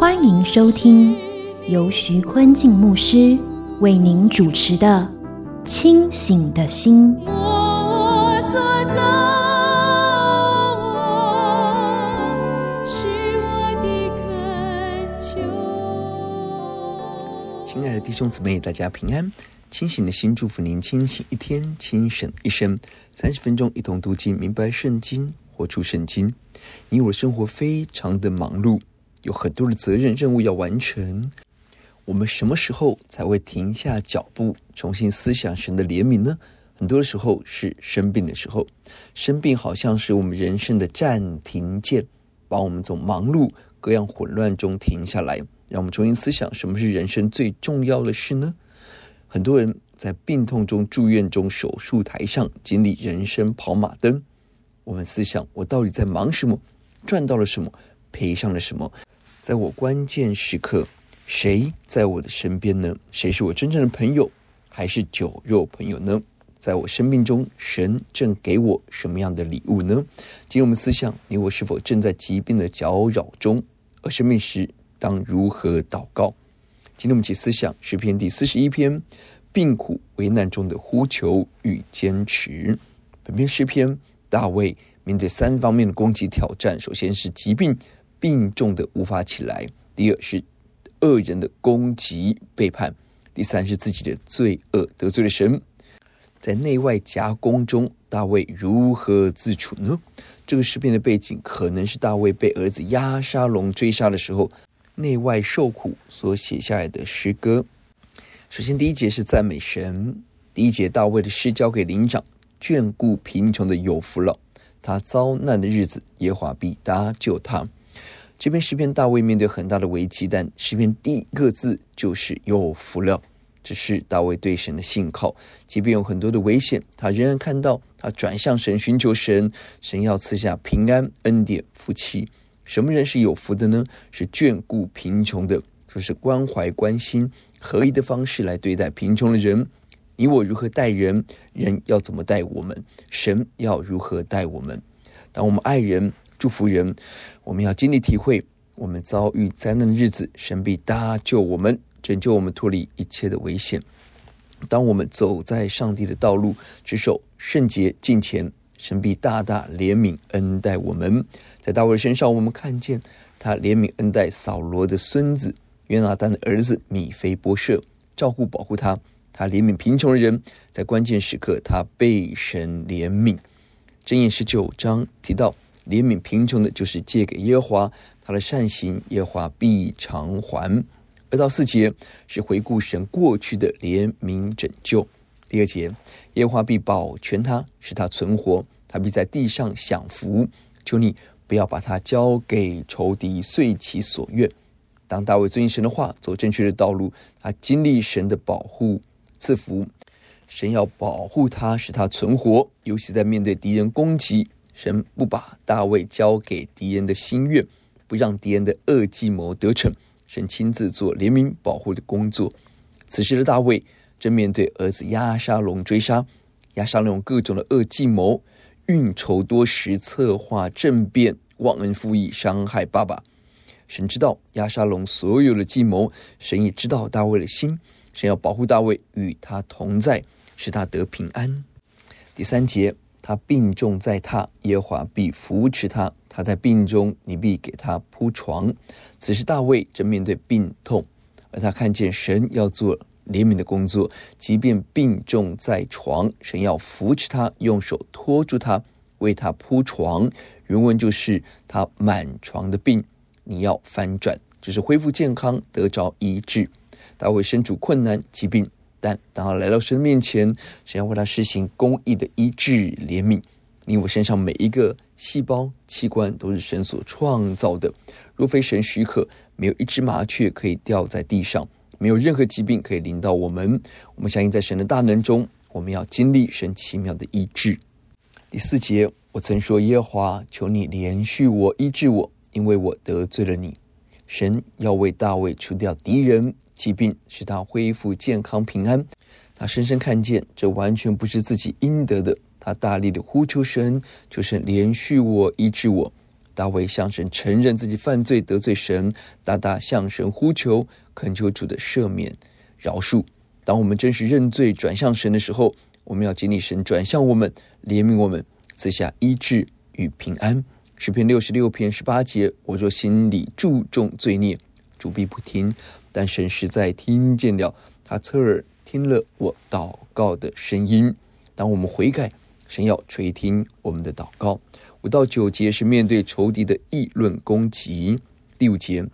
欢迎收听由徐坤静牧师为您主持的《清醒的心》。亲爱的弟兄姊妹，大家平安！清醒的心，祝福您清醒一天，清醒一生。三十分钟，一同读经，明白圣经，活出圣经。你我生活非常的忙碌，有很多的责任任务要完成。我们什么时候才会停下脚步，重新思想神的怜悯呢？很多的时候是生病的时候，生病好像是我们人生的暂停键，把我们从忙碌各样混乱中停下来。让我们重新思想，什么是人生最重要的事呢？很多人在病痛中、住院中、手术台上经历人生跑马灯。我们思想：我到底在忙什么？赚到了什么？赔上了什么？在我关键时刻，谁在我的身边呢？谁是我真正的朋友，还是酒肉朋友呢？在我生命中，神正给我什么样的礼物呢？今天我们思想：你我是否正在疾病的搅扰中？而生命时，当如何祷告？今天我们一起思想诗篇第四十一篇，病苦危难中的呼求与坚持。本篇诗篇，大卫面对三方面的攻击挑战：首先是疾病，病重的无法起来；第二是恶人的攻击背叛；第三是自己的罪恶得罪了神。在内外夹攻中，大卫如何自处呢？这个诗篇的背景可能是大卫被儿子押沙龙追杀的时候。内外受苦所写下来的诗歌。首先，第一节是赞美神。第一节，大卫的诗交给灵长，眷顾贫穷的有福了。他遭难的日子，耶和华必搭救他。这篇诗篇，大卫面对很大的危机，但诗篇第一个字就是有福了。这是大卫对神的信靠，即便有很多的危险，他仍然看到他转向神，寻求神，神要赐下平安、恩典、福气。什么人是有福的呢？是眷顾贫穷的，就是关怀、关心、合一的方式来对待贫穷的人。你我如何待人，人要怎么待我们？神要如何待我们？当我们爱人、祝福人，我们要经历体会，我们遭遇灾难的日子，神必搭救我们，拯救我们脱离一切的危险。当我们走在上帝的道路，持守圣洁、近前。神必大大怜悯恩待我们，在大卫身上，我们看见他怜悯恩待扫罗的孙子约拿单的儿子米非波设，照顾保护他。他怜悯贫穷的人，在关键时刻，他被神怜悯。箴言十九章提到，怜悯贫穷的，就是借给耶和华，他的善行，耶和华必偿还。二到四节是回顾神过去的怜悯拯救。第二节，耶和华必保全他，使他存活，他必在地上享福。求你不要把他交给仇敌，遂其所愿。当大卫遵行神的话，走正确的道路，他经历神的保护赐福。神要保护他，使他存活。尤其在面对敌人攻击，神不把大卫交给敌人的心愿，不让敌人的恶计谋得逞。神亲自做怜悯保护的工作。此时的大卫。正面对儿子押沙龙追杀，押沙龙各种的恶计谋，运筹多时，策划政变，忘恩负义，伤害爸爸。神知道押沙龙所有的计谋，神也知道大卫的心，神要保护大卫，与他同在，使他得平安。第三节，他病重在榻，耶和华必扶持他；他在病中，你必给他铺床。此时大卫正面对病痛，而他看见神要做。怜悯的工作，即便病重在床，神要扶持他，用手托住他，为他铺床。原文就是他满床的病，你要翻转，就是恢复健康，得着医治。大卫身处困难疾病，但当他来到神面前，神要为他施行公义的医治怜悯。你我身上每一个细胞器官都是神所创造的。若非神许可，没有一只麻雀可以掉在地上，没有任何疾病可以临到我们。我们相信在神的大能中，我们要经历神奇妙的医治。第四节，我曾说：耶和华，求你怜恤我，医治我，因为我得罪了你。神要为大卫除掉敌人、疾病，使他恢复健康平安。他深深看见，这完全不是自己应得的。他大力的呼求神，求神怜恤我，医治我。大卫向神承认自己犯罪得罪神，大大向神呼求，恳求主的赦免饶恕。当我们真实认罪转向神的时候，我们要经历神转向我们，怜悯我们，赐下医治与平安。诗篇六十六篇十八节：我若心里注重罪孽，主必不听；但神实在听见了，他侧耳听了我祷告的声音。当我们悔改，神要垂听我们的祷告。五到九节是面对仇敌的议论攻击。第五节，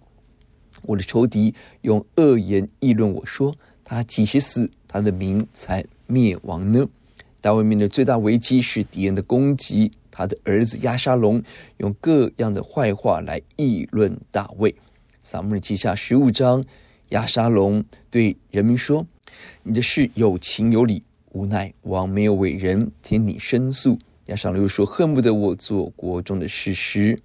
我的仇敌用恶言议论我说：“他几时死，他的民才灭亡呢？”大卫面对最大危机是敌人的攻击。他的儿子亚沙龙用各样的坏话来议论大卫。撒母耳记下十五章，亚沙龙对人民说：“你的事有情有理，无奈王没有为人听你申诉。”亚沙龙又说：“恨不得我做国中的事实。”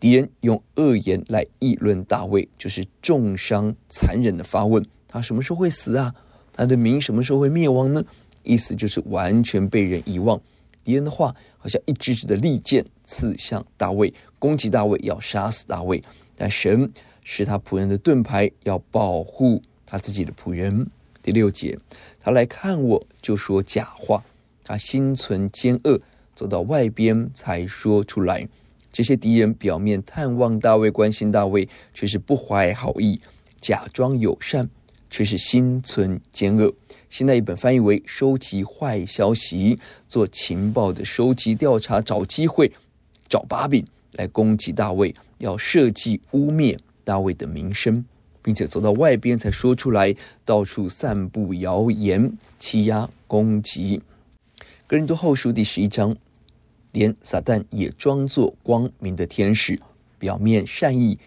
敌人用恶言来议论大卫，就是重伤残忍的发问：“他什么时候会死啊？他的民什么时候会灭亡呢？”意思就是完全被人遗忘。敌人的话好像一支支的利剑刺向大卫，攻击大卫，要杀死大卫。但神是他仆人的盾牌，要保护他自己的仆人。第六节，他来看我，就说假话；他心存奸恶，走到外边才说出来。这些敌人表面探望大卫，关心大卫，却是不怀好意，假装友善，却是心存奸恶。现在一本翻译为“收集坏消息”，做情报的收集调查，找机会、找把柄来攻击大卫，要设计污蔑大卫的名声，并且走到外边才说出来，到处散布谣言、欺压、攻击。哥林多后书第十一章，连撒旦也装作光明的天使，表面善意，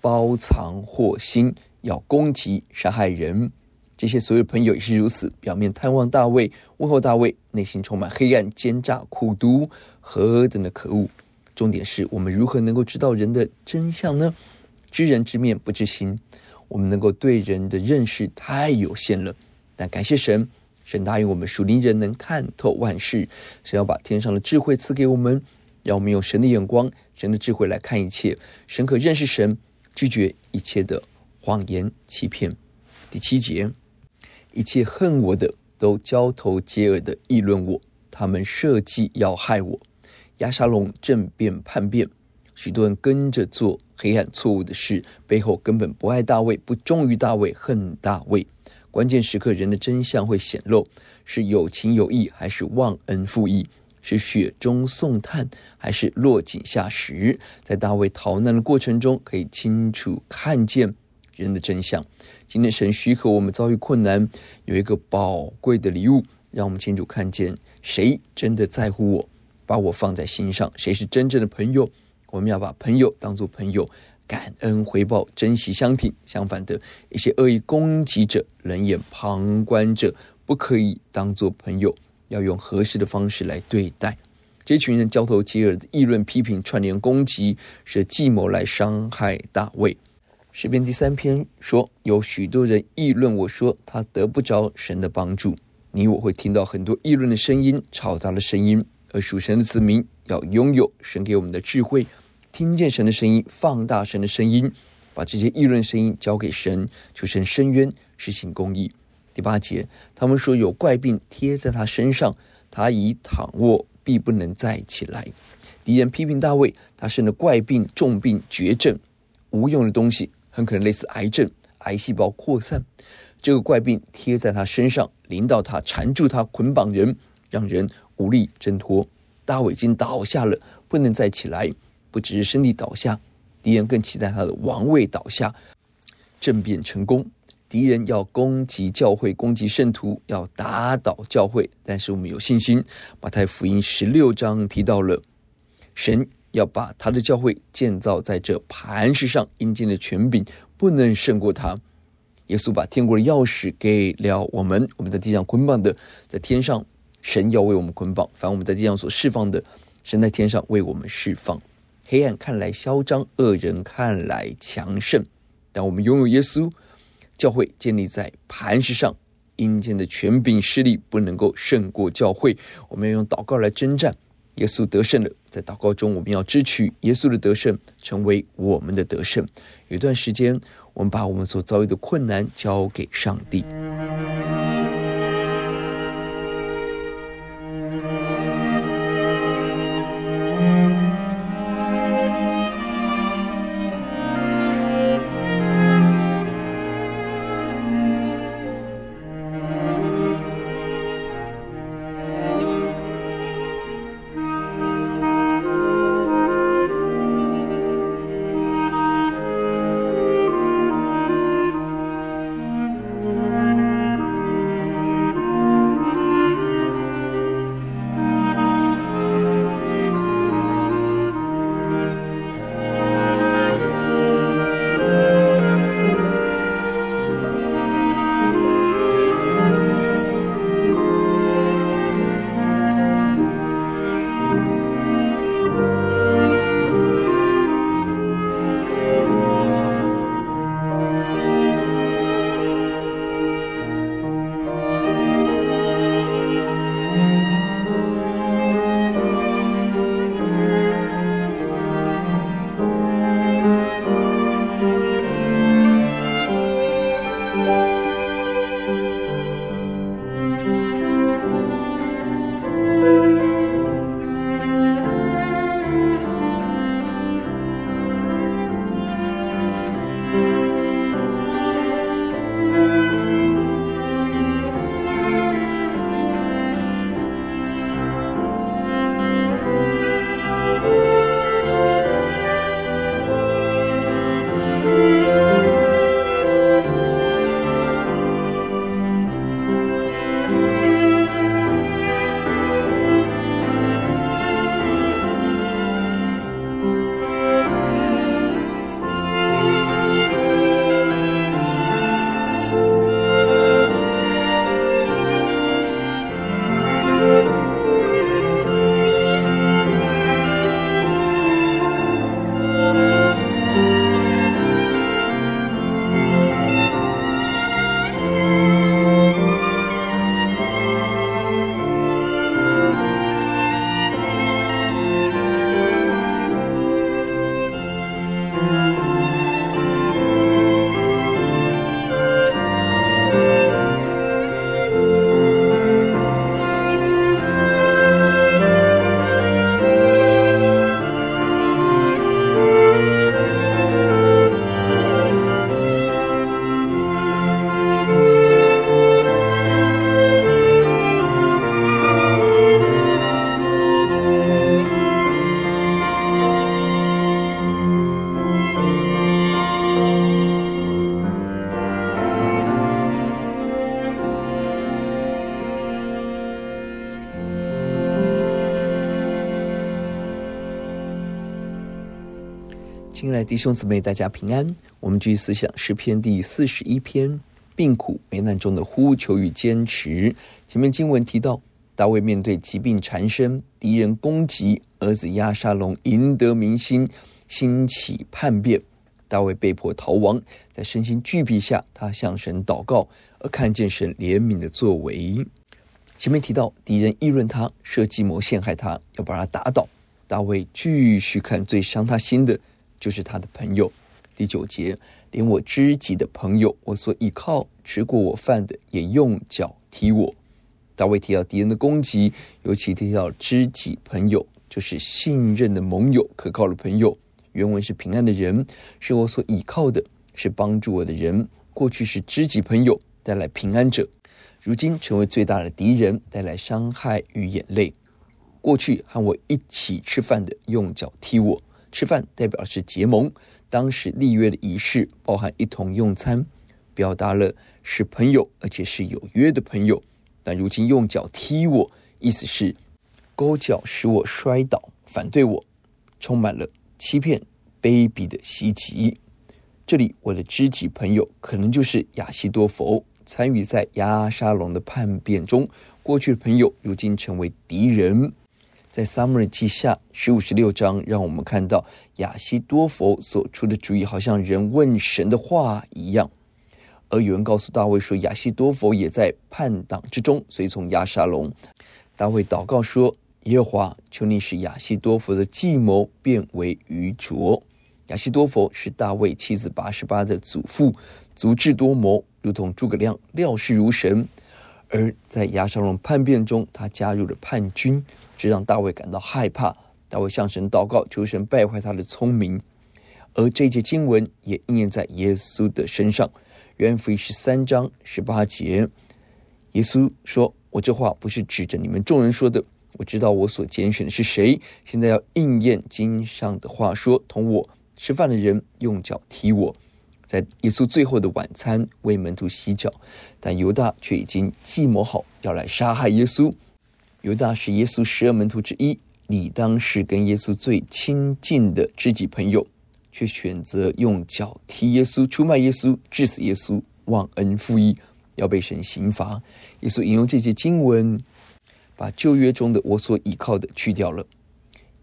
包藏祸心，要攻击、杀害人。这些所有朋友也是如此，表面探望大卫，问候大卫，内心充满黑暗、奸诈、苦毒，何等的可恶！重点是我们如何能够知道人的真相呢？知人知面不知心，我们能够对人的认识太有限了。但感谢神，神答应我们属灵人能看透万事，神要把天上的智慧赐给我们，让我们用神的眼光、神的智慧来看一切，神可认识神，拒绝一切的谎言欺骗。第七节。一切恨我的都交头接耳的议论我，他们设计要害我。押沙龙政变叛变，许多人跟着做黑暗错误的事，背后根本不爱大卫，不忠于大卫，恨大卫。关键时刻，人的真相会显露：是有情有义，还是忘恩负义？是雪中送炭，还是落井下石？在大卫逃难的过程中，可以清楚看见人的真相。今天神许可我们遭遇困难，有一个宝贵的礼物，让我们清楚看见谁真的在乎我，把我放在心上，谁是真正的朋友。我们要把朋友当作朋友，感恩回报，珍惜相挺。相反的，一些恶意攻击者、冷眼旁观者，不可以当作朋友，要用合适的方式来对待。这群人交头接耳的议论、批评、串联攻击，是计谋来伤害大卫。诗篇第三篇说，有许多人议论我说，他得不着神的帮助。你我会听到很多议论的声音、吵杂的声音，而属神的子民要拥有神给我们的智慧，听见神的声音，放大神的声音，把这些议论声音交给神，求神伸冤，施行公义。第八节，他们说有怪病贴在他身上，他已躺卧，必不能再起来。敌人批评大卫，他生了怪病、重病、绝症，无用的东西。很可能类似癌症，癌细胞扩散，这个怪病贴在他身上，临到他，缠住他，捆绑人，让人无力挣脱。大卫已经倒下了，不能再起来。不只是身体倒下，敌人更期待他的王位倒下。政变成功，敌人要攻击教会，攻击圣徒，要打倒教会。但是我们有信心。马太福音十六章提到了，神要把他的教会建造在这磐石上，阴间的权柄不能胜过他。耶稣把天国的钥匙给了我们，我们在地上捆绑的，在天上神要为我们捆绑；凡我们在地上所释放的，神在天上为我们释放。黑暗看来嚣张，恶人看来强盛，但我们拥有耶稣。教会建立在磐石上，阴间的权柄势力不能够胜过教会。我们要用祷告来征战，耶稣得胜了。在祷告中，我们要支取耶稣的得胜，成为我们的得胜。有一段时间，我们把我们所遭遇的困难交给上帝。亲弟兄姊妹，大家平安。我们继续思想诗篇第四十一篇，病苦危难中的呼求与坚持。前面经文提到，大卫面对疾病缠身，敌人攻击，儿子押沙龙赢得民心，兴起叛变，大卫被迫逃亡。在身心俱疲下，他向神祷告，而看见神怜悯的作为。前面提到，敌人议论他，设计谋陷害他，要把他打倒。大卫继续看最伤他心的。就是他的朋友，第九节，连我知己的朋友，我所依靠、吃过我饭的，也用脚踢我。大卫提到敌人的攻击，尤其提到知己朋友，就是信任的盟友、可靠的朋友。原文是平安的人，是我所依靠的，是帮助我的人。过去是知己朋友，带来平安者，如今成为最大的敌人，带来伤害与眼泪。过去和我一起吃饭的，用脚踢我。吃饭代表是结盟，当时立约的仪式包含一同用餐，表达了是朋友，而且是有约的朋友。但如今用脚踢我，意思是勾脚使我摔倒，反对我，充满了欺骗、卑鄙的袭击。这里我的知己朋友可能就是亚西多佛，参与在亚沙龙的叛变中。过去的朋友，如今成为敌人。在撒母耳记下十五十六章，让我们看到亚西多佛所出的主意，好像人问神的话一样。而有人告诉大卫说，亚西多佛也在叛党之中，随从押沙龙。大卫祷告说：“耶和华，求你使亚西多佛的计谋变为愚拙。”亚西多佛是大卫妻子拔示巴的祖父，足智多谋，如同诸葛亮，料事如神。而在押沙龙叛变中，他加入了叛军，这让大卫感到害怕。大卫向神祷告，求神败坏他的聪明。而这节经文也应验在耶稣的身上。约翰福音十三章十八节，耶稣说：“我这话不是指着你们众人说的，我知道我所拣选的是谁。现在要应验经上的话，说同我吃饭的人用脚踢我。”在耶稣最后的晚餐为门徒洗脚，但犹大却已经计谋好要来杀害耶稣。犹大是耶稣十二门徒之一，理当是跟耶稣最亲近的知己朋友，却选择用脚踢耶稣，出卖耶稣，致死耶稣，忘恩负义，要被神刑罚。耶稣引用这节经文，把旧约中的“我所倚靠的”去掉了。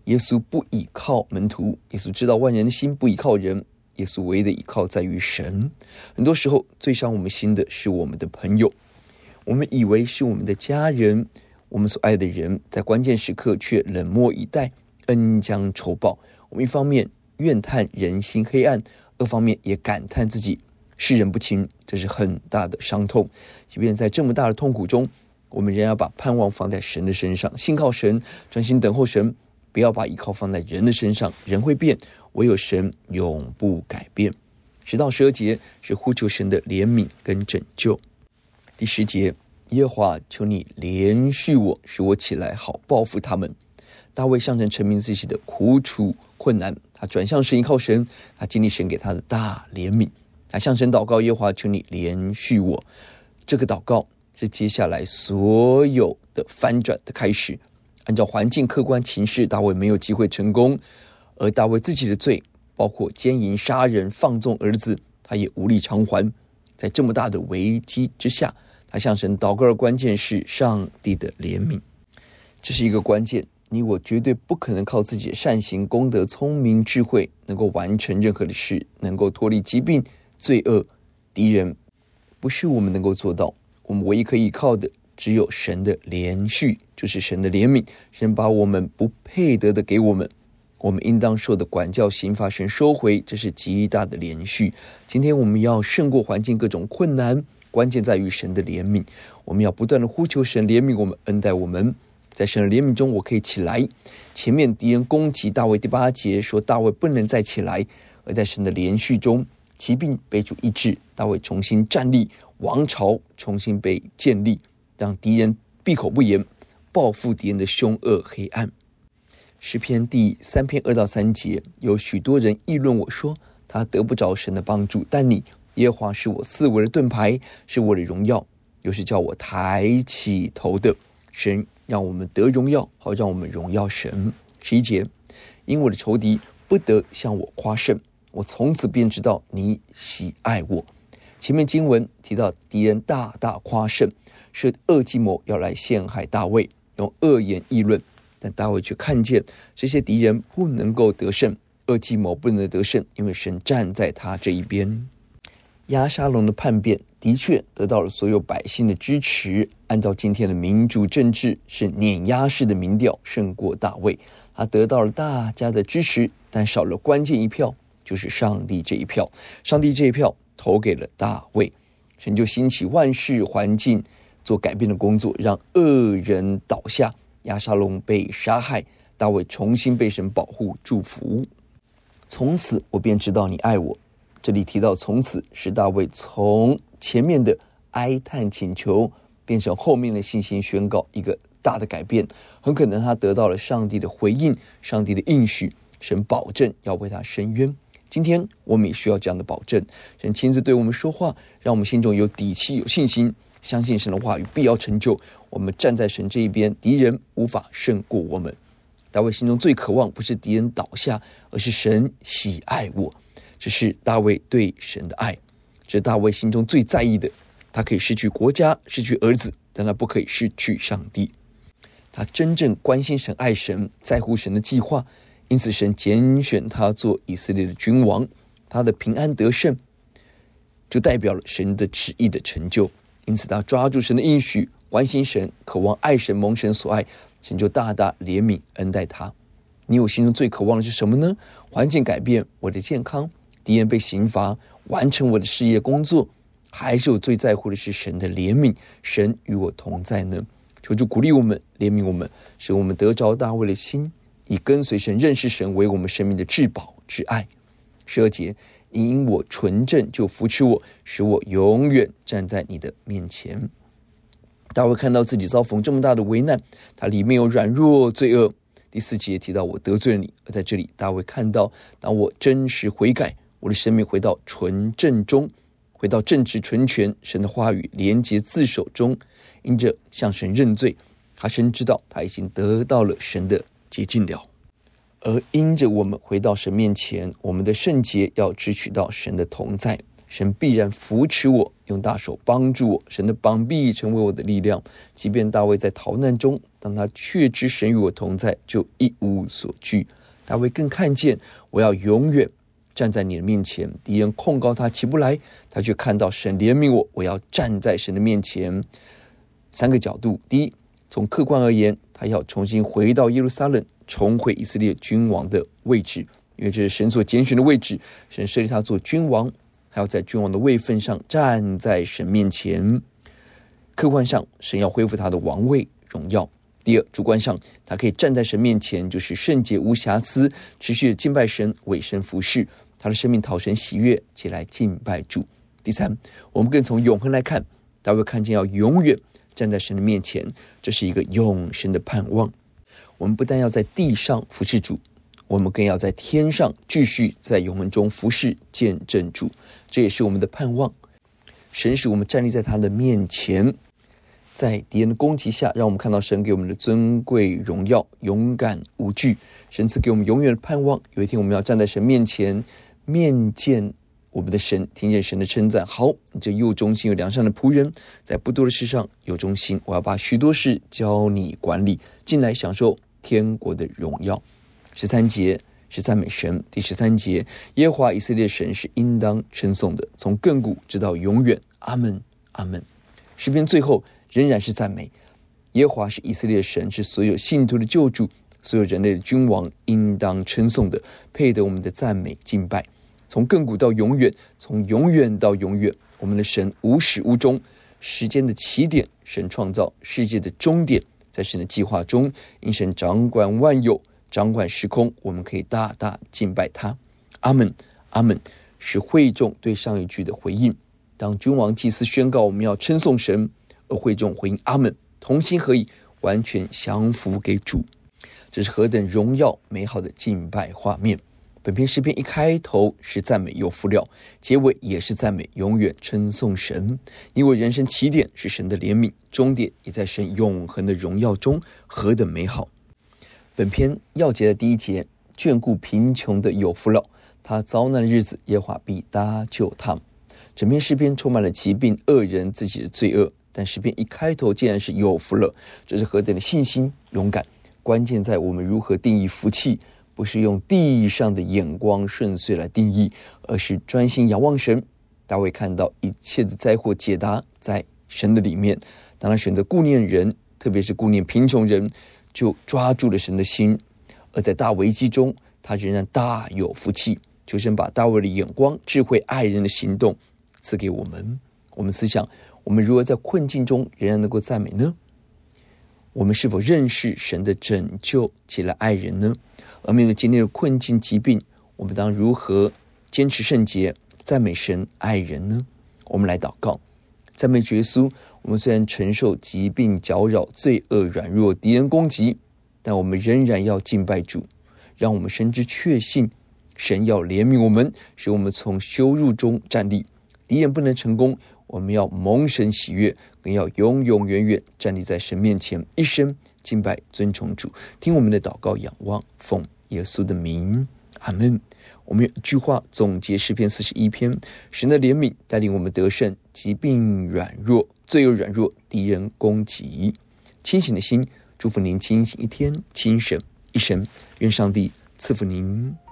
耶稣不倚靠门徒，耶稣知道万人的心不倚靠人。耶稣唯一的依靠在于神。很多时候，最伤我们心的是我们的朋友。我们以为是我们的家人，我们所爱的人，在关键时刻却冷漠以待，恩将仇报。我们一方面怨叹人心黑暗，二方面也感叹自己世人不清，这是很大的伤痛。即便在这么大的痛苦中，我们仍要把盼望放在神的身上，信靠神，专心等候神，不要把依靠放在人的身上。人会变。唯有神永不改变。十到十二节是呼求神的怜悯跟拯救。第十节，耶和华，求你怜恤我，使我起来好报复他们。大卫向神陈明自己的苦楚困难，他转向神，依靠神，他经历神给他的大怜悯。他向神祷告，耶和华，求你怜恤我。这个祷告是接下来所有的翻转的开始。按照环境客观情势，大卫没有机会成功。而大卫自己的罪，包括奸淫、杀人、放纵儿子，他也无力偿还。在这么大的危机之下，向神祷告的关键是上帝的怜悯。这是一个关键，你我绝对不可能靠自己善行、功德、聪明、智慧，能够完成任何的事，能够脱离疾病、罪恶、敌人，不是我们能够做到。我们唯一可以靠的，只有神的连续，就是神的怜悯。神把我们不配得的给我们。我们应当受的管教刑罚，神收回，这是极大的连续。今天我们要胜过环境各种困难，关键在于神的怜悯。我们要不断的呼求神怜悯我们，恩待我们。在神的怜悯中，我可以起来。前面敌人攻击大卫，第八节说大卫不能再起来，而在神的连续中，疾病被主医治，大卫重新站立，王朝重新被建立，让敌人闭口不言，报复敌人的凶恶黑暗。诗篇第三篇二到三节，有许多人议论我说，他得不着神的帮助。但你耶和华是我四围的盾牌，是我的荣耀，又是叫我抬起头的。神让我们得荣耀，好让我们荣耀神。十一节，因我的仇敌不得向我夸胜，我从此便知道你喜爱我。前面经文提到敌人大大夸胜，是恶计谋要来陷害大卫，用恶言议论。但大卫却看见这些敌人不能够得胜，恶计谋不能得胜，因为神站在他这一边。亚沙龙的叛变的确得到了所有百姓的支持。按照今天的民主政治，是碾压式的民调胜过大卫，他得到了大家的支持，但少了关键一票，就是上帝这一票。上帝这一票投给了大卫，神就兴起万事环境做改变的工作，让恶人倒下。亚沙龙被杀害，大卫重新被神保护祝福。从此我便知道你爱我。这里提到“从此”，是大卫从前面的哀叹请求变成后面的信心宣告，一个大的改变。很可能他得到了上帝的回应，上帝的应许，神保证要为他伸冤。今天我们也需要这样的保证，神亲自对我们说话，让我们心中有底气、有信心，相信神的话语必要成就。我们站在神这一边，敌人无法胜过我们。大卫心中最渴望不是敌人倒下，而是神喜爱我。这是大卫对神的爱，这是大卫心中最在意的。他可以失去国家，失去儿子，但他不可以失去上帝。他真正关心神、爱神，在乎神的计划。因此，神拣选他做以色列的君王，他的平安得胜，就代表了神的旨意的成就。因此，他抓住神的应许，关心神，渴望爱神，蒙神所爱，神就大大怜悯恩待他。你我心中最渴望的是什么呢？环境改变，我的健康，敌人被刑罚，完成我的事业工作，还是我最在乎的是神的怜悯，神与我同在呢？求主鼓励我们，怜悯我们，使我们得着大卫的心。以跟随神、认识神为我们生命的至宝至爱。十二节，因我纯正，就扶持我，使我永远站在你的面前。大卫看到自己遭逢这么大的危难，他里面有软弱、罪恶。第四节提到我得罪了你，而在这里，大卫看到当我真实悔改，我的生命回到纯正中，回到正直、纯全，神的话语连结自守中，因着向神认罪，他深知道他已经得到了神的。洁净了，而因着我们回到神面前，我们的圣洁要支取到神的同在，神必然扶持我，用大手帮助我，神的膀臂成为我的力量。即便大卫在逃难中，当他确知神与我同在，就一无所惧。大卫更看见，我要永远站在你的面前，敌人控告他起不来，他却看到神怜悯我，我要站在神的面前。三个角度，第一。从客观而言，他要重新回到耶路撒冷，重回以色列君王的位置，因为这是神所拣选的位置。神设立他做君王，还要在君王的位分上站在神面前。客观上，神要恢复他的王位荣耀。第二，主观上，他可以站在神面前，就是圣洁无瑕疵，持续的敬拜神，委身服侍他的生命，讨神喜悦，起来敬拜主。第三，我们更从永恒来看，大卫看见要永远。站在神的面前，这是一个永生的盼望。我们不但要在地上服侍主，我们更要在天上继续在永恒中服侍见证主。这也是我们的盼望。神使我们站立在他的面前，在敌人的攻击下，让我们看到神给我们的尊贵荣耀，勇敢无惧。神赐给我们永远的盼望。有一天，我们要站在神面前，面见。我们的神听见神的称赞，好，这又忠心又良善的仆人，在不多的事上有忠心，我要把许多事交你管理，进来享受天国的荣耀。十三节是赞美神，第十三节，耶和华以色列神是应当称颂的，从亘古直到永远。阿门，阿门。诗篇最后仍然是赞美耶和华是以色列神，是所有信徒的救主，所有人类的君王，应当称颂的，配得我们的赞美敬拜。从亘古到永远，从永远到永远，我们的神无始无终，时间的起点，神创造世界的终点，在神的计划中，因神掌管万有，掌管时空，我们可以大大敬拜他。阿门，阿门，是会众对上一句的回应。当君王祭司宣告我们要称颂神，而会众回应阿门，同心合意，完全降服给主，这是何等荣耀美好的敬拜画面。本篇诗篇一开头是赞美有福了，结尾也是赞美，永远称颂神。因为人生起点是神的怜悯，终点也在神永恒的荣耀中，何等美好！本篇要节的第一节，眷顾贫穷的有福了，他遭难的日子，耶和华必搭救他。整篇诗篇充满了疾病、恶人自己的罪恶，但诗篇一开头竟然是有福了，这是何等的信心、勇敢！关键在我们如何定义福气。不是用地上的眼光顺遂来定义，而是专心仰望神。大卫看到一切的灾祸解答在神的里面，当他选择顾念人，特别是顾念贫穷人，就抓住了神的心。而在大危机中，他仍然大有福气。求神把大卫的眼光、智慧、爱人的行动赐给我们。我们思想，我们如何在困境中仍然能够赞美呢？我们是否认识神的拯救起来爱人呢？而面对今天的困境、疾病，我们当如何坚持圣洁、赞美神、爱人呢？我们来祷告，赞美耶稣。我们虽然承受疾病搅扰、罪恶、软弱、敌人攻击，但我们仍然要敬拜主，让我们深知确信，神要怜悯我们，使我们从羞辱中站立。敌人不能成功，我们要蒙神喜悦，更要永永远远站立在神面前，一生敬拜尊崇主。听我们的祷告，仰望奉耶稣的名，阿门。我们有一句话总结诗篇四十一篇：神的怜悯带领我们得胜，疾病软弱，罪有软弱，敌人攻击。清醒的心，祝福您清醒一天，清醒一生。愿上帝赐福您。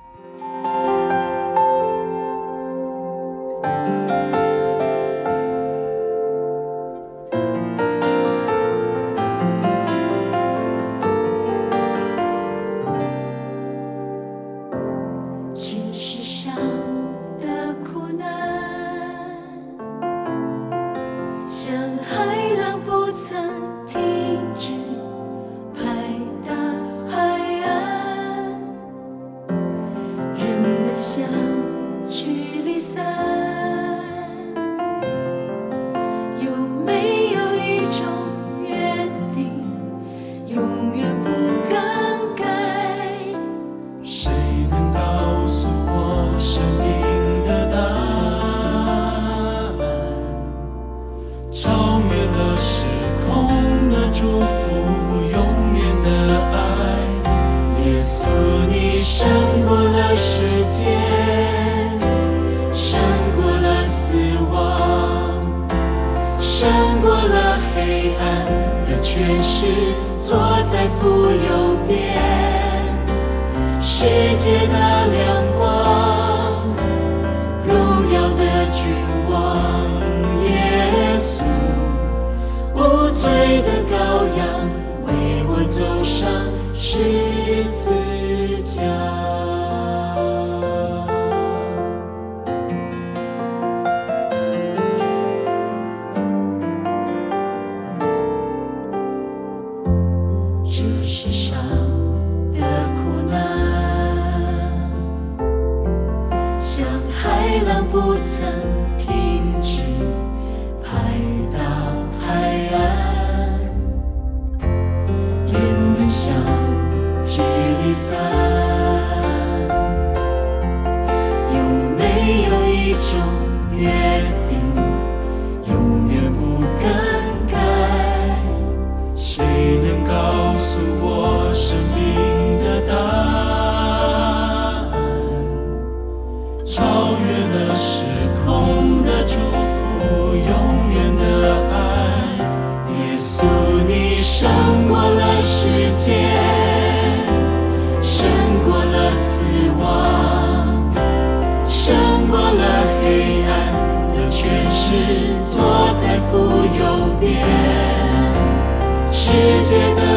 不曾世界的。